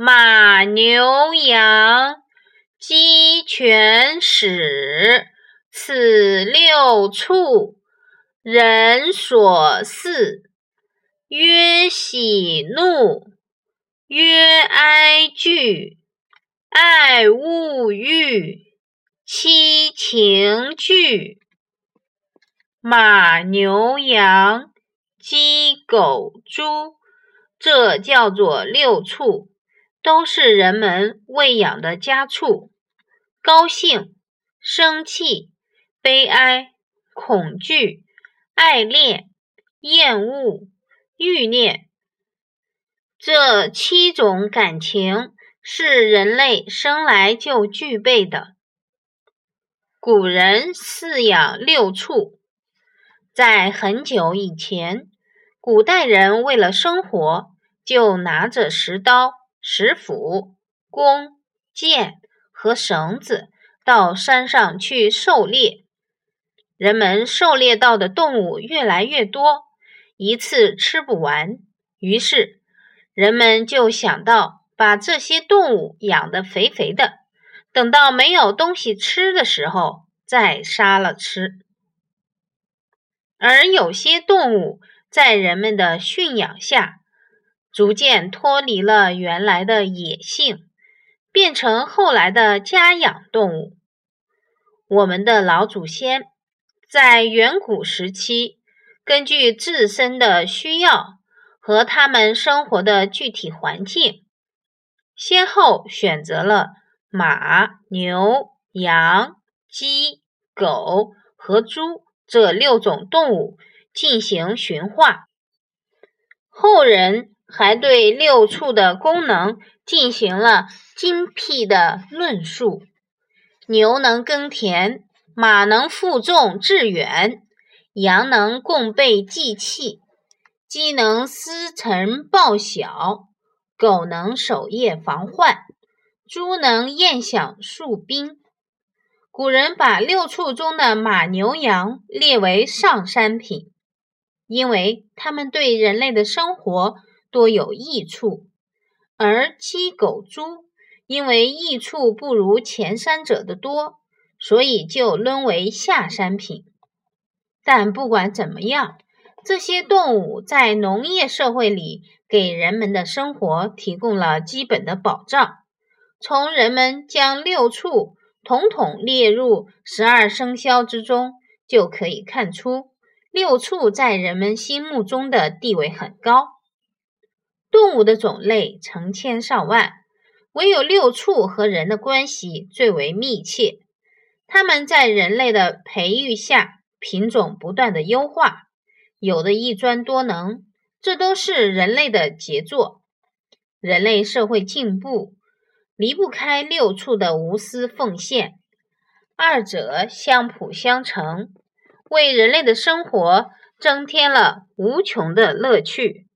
马、牛、羊、鸡、犬、豕，此六畜，人所饲。曰喜怒，曰哀惧，爱恶欲，七情具。马、牛、羊、鸡、狗、猪，这叫做六畜，都是人们喂养的家畜。高兴、生气、悲哀、恐惧、爱恋、厌恶。欲念，这七种感情是人类生来就具备的。古人饲养六畜，在很久以前，古代人为了生活，就拿着石刀、石斧、弓、箭和绳子到山上去狩猎。人们狩猎到的动物越来越多。一次吃不完，于是人们就想到把这些动物养得肥肥的，等到没有东西吃的时候再杀了吃。而有些动物在人们的驯养下，逐渐脱离了原来的野性，变成后来的家养动物。我们的老祖先在远古时期。根据自身的需要和他们生活的具体环境，先后选择了马、牛、羊、鸡、狗和猪这六种动物进行驯化。后人还对六畜的功能进行了精辟的论述：牛能耕田，马能负重致远。羊能供备祭器，鸡能司晨报晓，狗能守夜防患，猪能宴享戍宾。古人把六畜中的马、牛、羊列为上山品，因为它们对人类的生活多有益处；而鸡、狗、猪因为益处不如前三者的多，所以就沦为下三品。但不管怎么样，这些动物在农业社会里给人们的生活提供了基本的保障。从人们将六畜统统列入十二生肖之中，就可以看出六畜在人们心目中的地位很高。动物的种类成千上万，唯有六畜和人的关系最为密切。它们在人类的培育下。品种不断的优化，有的一专多能，这都是人类的杰作。人类社会进步离不开六畜的无私奉献，二者相辅相成，为人类的生活增添了无穷的乐趣。